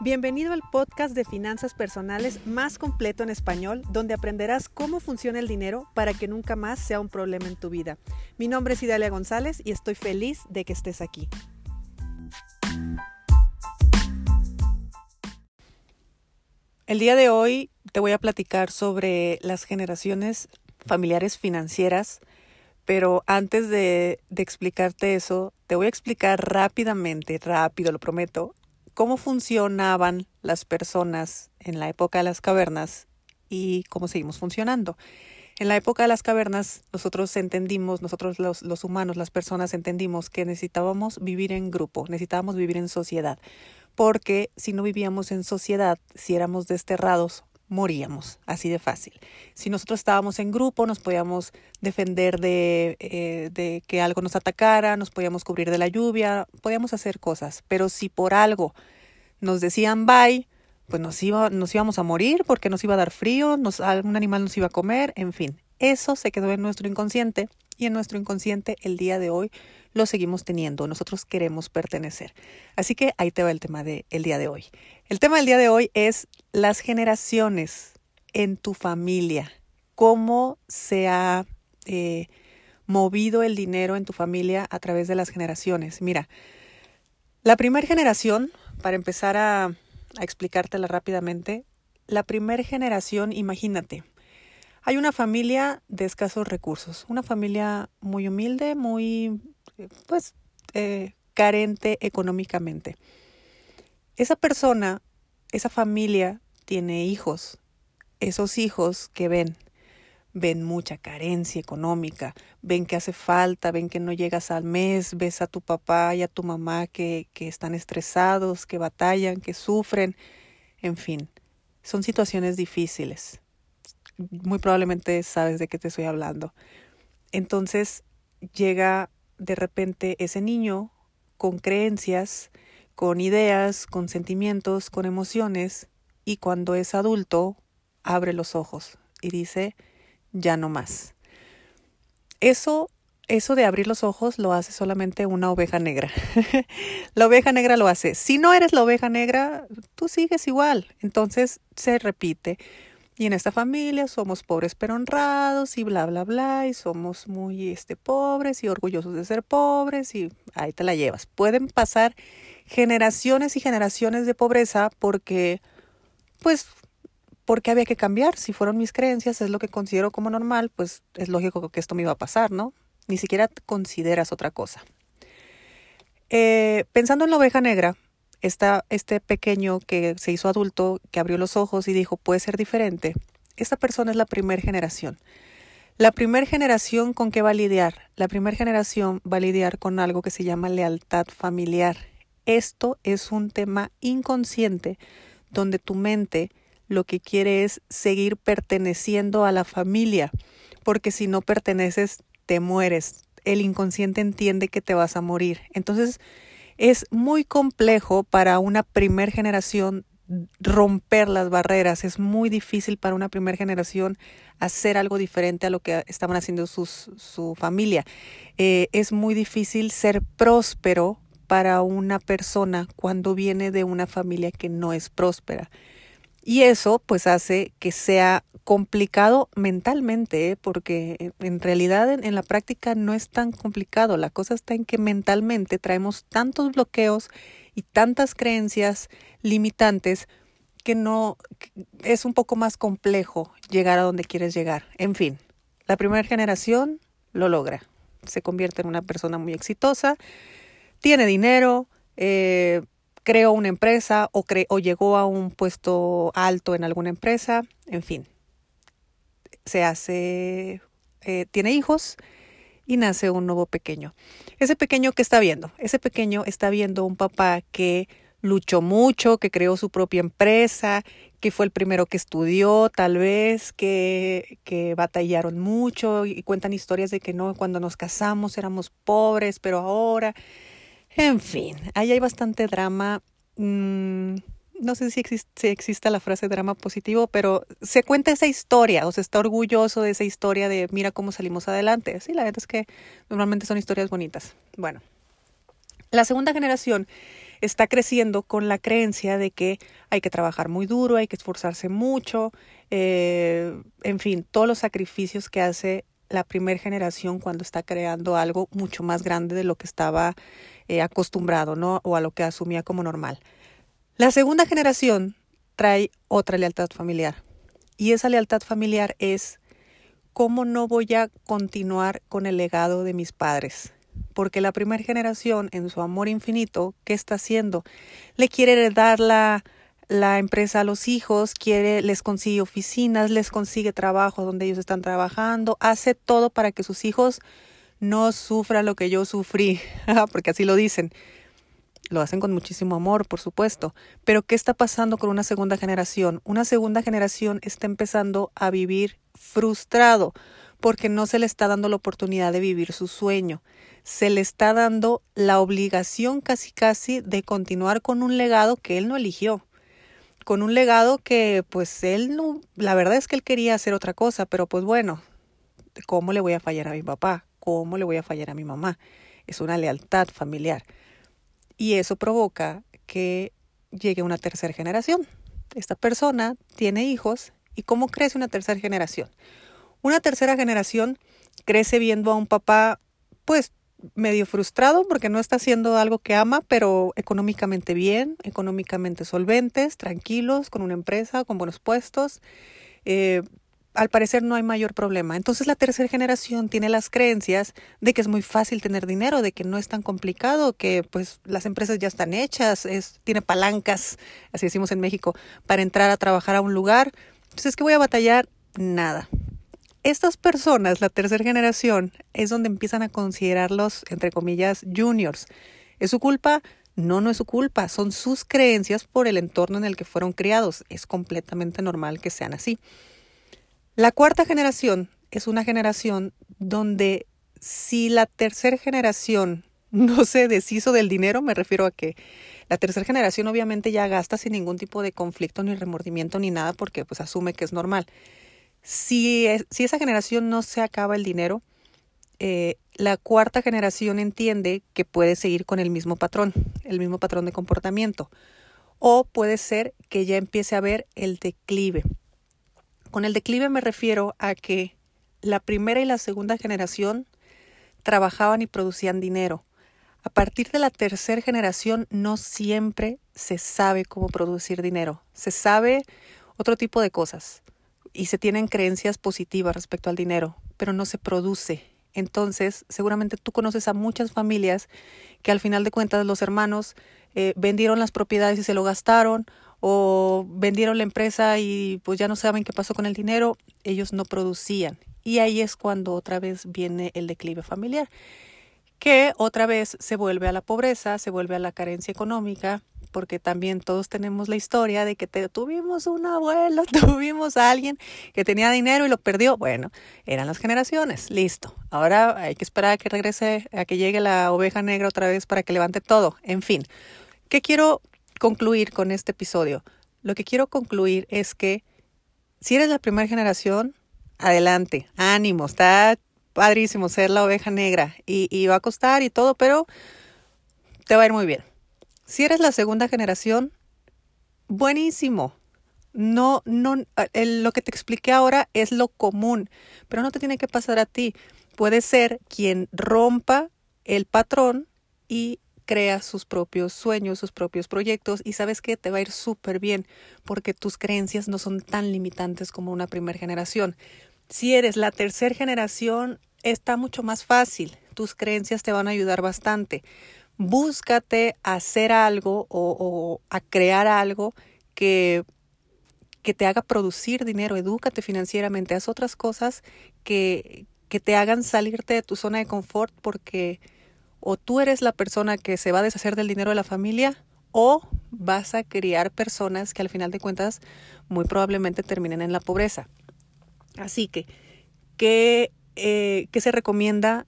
Bienvenido al podcast de finanzas personales más completo en español, donde aprenderás cómo funciona el dinero para que nunca más sea un problema en tu vida. Mi nombre es Idalia González y estoy feliz de que estés aquí. El día de hoy te voy a platicar sobre las generaciones familiares financieras, pero antes de, de explicarte eso, te voy a explicar rápidamente, rápido, lo prometo, cómo funcionaban las personas en la época de las cavernas y cómo seguimos funcionando. En la época de las cavernas, nosotros entendimos, nosotros los, humanos, las personas entendimos que necesitábamos vivir en grupo, necesitábamos vivir en sociedad, porque si no vivíamos en sociedad, si éramos desterrados, moríamos, así de fácil. Si nosotros estábamos en grupo, nos podíamos defender de, eh, de que algo nos atacara, nos podíamos cubrir de la lluvia, podíamos hacer cosas, pero si por algo nos decían bye, pues nos, iba, nos íbamos a morir porque nos iba a dar frío, nos, algún animal nos iba a comer, en fin, eso se quedó en nuestro inconsciente y en nuestro inconsciente el día de hoy lo seguimos teniendo. Nosotros queremos pertenecer. Así que ahí te va el tema del el día de hoy. El tema del día de hoy es las generaciones en tu familia. ¿Cómo se ha eh, movido el dinero en tu familia a través de las generaciones? Mira, la primera generación, para empezar a, a explicártela rápidamente, la primera generación, imagínate, hay una familia de escasos recursos, una familia muy humilde, muy, pues, eh, carente económicamente. Esa persona, esa familia tiene hijos. Esos hijos que ven, ven mucha carencia económica, ven que hace falta, ven que no llegas al mes, ves a tu papá y a tu mamá que, que están estresados, que batallan, que sufren, en fin, son situaciones difíciles muy probablemente sabes de qué te estoy hablando. Entonces llega de repente ese niño con creencias, con ideas, con sentimientos, con emociones, y cuando es adulto abre los ojos y dice, ya no más. Eso, eso de abrir los ojos lo hace solamente una oveja negra. la oveja negra lo hace. Si no eres la oveja negra, tú sigues igual. Entonces se repite y en esta familia somos pobres pero honrados y bla, bla, bla, y somos muy este, pobres y orgullosos de ser pobres y ahí te la llevas. Pueden pasar generaciones y generaciones de pobreza porque, pues, porque había que cambiar. Si fueron mis creencias, es lo que considero como normal, pues es lógico que esto me iba a pasar, ¿no? Ni siquiera consideras otra cosa. Eh, pensando en la oveja negra, este pequeño que se hizo adulto, que abrió los ojos y dijo, puede ser diferente, esta persona es la primera generación. La primera generación con qué va a lidiar? La primera generación va a lidiar con algo que se llama lealtad familiar. Esto es un tema inconsciente donde tu mente lo que quiere es seguir perteneciendo a la familia, porque si no perteneces, te mueres. El inconsciente entiende que te vas a morir. Entonces, es muy complejo para una primer generación romper las barreras. Es muy difícil para una primera generación hacer algo diferente a lo que estaban haciendo su familia. Eh, es muy difícil ser próspero para una persona cuando viene de una familia que no es próspera. Y eso pues hace que sea complicado mentalmente, ¿eh? porque en realidad en, en, la práctica no es tan complicado. La cosa está en que mentalmente traemos tantos bloqueos y tantas creencias limitantes que no es un poco más complejo llegar a donde quieres llegar. En fin, la primera generación lo logra. Se convierte en una persona muy exitosa, tiene dinero, eh, creó una empresa o, cre o llegó a un puesto alto en alguna empresa, en fin. Se hace, eh, tiene hijos y nace un nuevo pequeño. Ese pequeño que está viendo, ese pequeño está viendo un papá que luchó mucho, que creó su propia empresa, que fue el primero que estudió, tal vez, que, que batallaron mucho y cuentan historias de que no, cuando nos casamos éramos pobres, pero ahora en fin, ahí hay bastante drama. Mm, no sé si existe, si existe la frase drama positivo, pero se cuenta esa historia, o se está orgulloso de esa historia de mira cómo salimos adelante. Sí, la verdad es que normalmente son historias bonitas. Bueno, la segunda generación está creciendo con la creencia de que hay que trabajar muy duro, hay que esforzarse mucho, eh, en fin, todos los sacrificios que hace la primera generación cuando está creando algo mucho más grande de lo que estaba eh, acostumbrado, ¿no? O a lo que asumía como normal. La segunda generación trae otra lealtad familiar. Y esa lealtad familiar es cómo no voy a continuar con el legado de mis padres. Porque la primera generación, en su amor infinito, ¿qué está haciendo? Le quiere dar la, la empresa a los hijos, quiere, les consigue oficinas, les consigue trabajo donde ellos están trabajando, hace todo para que sus hijos no sufran lo que yo sufrí, porque así lo dicen. Lo hacen con muchísimo amor, por supuesto. Pero ¿qué está pasando con una segunda generación? Una segunda generación está empezando a vivir frustrado porque no se le está dando la oportunidad de vivir su sueño. Se le está dando la obligación casi casi de continuar con un legado que él no eligió. Con un legado que pues él no, la verdad es que él quería hacer otra cosa, pero pues bueno, ¿cómo le voy a fallar a mi papá? ¿Cómo le voy a fallar a mi mamá? Es una lealtad familiar. Y eso provoca que llegue una tercera generación. Esta persona tiene hijos y cómo crece una tercera generación. Una tercera generación crece viendo a un papá pues medio frustrado porque no está haciendo algo que ama, pero económicamente bien, económicamente solventes, tranquilos, con una empresa, con buenos puestos. Eh, al parecer no hay mayor problema. Entonces la tercera generación tiene las creencias de que es muy fácil tener dinero, de que no es tan complicado, que pues las empresas ya están hechas, es, tiene palancas, así decimos en México, para entrar a trabajar a un lugar. Entonces, ¿qué voy a batallar? Nada. Estas personas, la tercera generación, es donde empiezan a considerarlos, entre comillas, juniors. ¿Es su culpa? No, no es su culpa, son sus creencias por el entorno en el que fueron criados. Es completamente normal que sean así. La cuarta generación es una generación donde si la tercera generación no se deshizo del dinero, me refiero a que la tercera generación obviamente ya gasta sin ningún tipo de conflicto ni remordimiento ni nada porque pues asume que es normal. Si, esa generación no se acaba el dinero, eh, la cuarta generación entiende que puede seguir con el mismo patrón, el mismo patrón de comportamiento. O puede ser que ya empiece a ver el declive. Con el declive me refiero a que la primera y la segunda generación trabajaban y producían dinero. A partir de la tercera generación no siempre se sabe cómo producir dinero. Se sabe otro tipo de cosas y se tienen creencias positivas respecto al dinero, pero no se produce. Entonces, seguramente tú conoces a muchas familias que al final de cuentas los hermanos eh, vendieron las propiedades y se lo gastaron o vendieron la empresa y pues ya no saben qué pasó con el dinero, ellos no producían. Y ahí es cuando otra vez viene el declive familiar, que otra vez se vuelve a la pobreza, se vuelve a la carencia económica, porque también todos tenemos la historia de que tuvimos un abuelo, tuvimos a alguien que tenía dinero y lo perdió. Bueno, eran las generaciones, listo. Ahora hay que esperar a que regrese, a que llegue la oveja negra otra vez para que levante todo. En fin, ¿qué quiero concluir con este episodio? Lo que quiero concluir es que si eres la primera generación, adelante, ánimo, está padrísimo ser la oveja negra y, y va a costar y todo, pero te va a ir muy bien. Si eres la segunda generación, buenísimo. No, no, lo que te expliqué ahora es lo común, pero no te tiene que pasar a ti. Puede ser quien rompa el patrón y crea sus propios sueños, sus propios proyectos y sabes que te va a ir súper bien porque tus creencias no son tan limitantes como una primera generación. Si eres la tercera generación, está mucho más fácil. Tus creencias te van a ayudar bastante. Búscate hacer algo o, a crear algo que, que te haga producir dinero, edúcate financieramente, haz otras cosas que, que te hagan salirte de tu zona de confort porque o tú eres la persona que se va a deshacer del dinero de la familia o vas a criar personas que al final de cuentas muy probablemente terminen en la pobreza. Así que, ¿qué, eh, ¿qué se recomienda?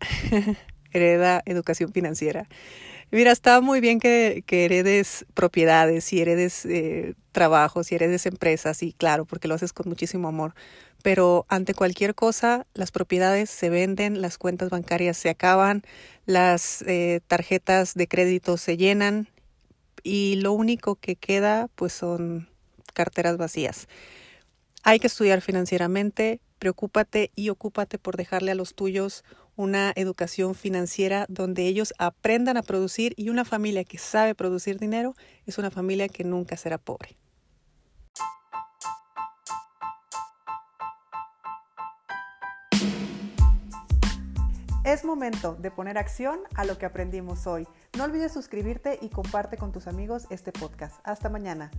Hereda educación financiera. Mira, está muy bien que, heredes propiedades y heredes eh, trabajos y heredes empresas, y claro, porque lo haces con muchísimo amor. Pero ante cualquier cosa, las propiedades se venden, las cuentas bancarias se acaban, las eh, tarjetas de crédito se llenan y lo único que queda pues son carteras vacías. Hay que estudiar financieramente, preocúpate y ocúpate por dejarle a los tuyos una educación financiera donde ellos aprendan a producir y una familia que sabe producir dinero es una familia que nunca será pobre. Es momento de poner acción a lo que aprendimos hoy. No olvides suscribirte y comparte con tus amigos este podcast. Hasta mañana.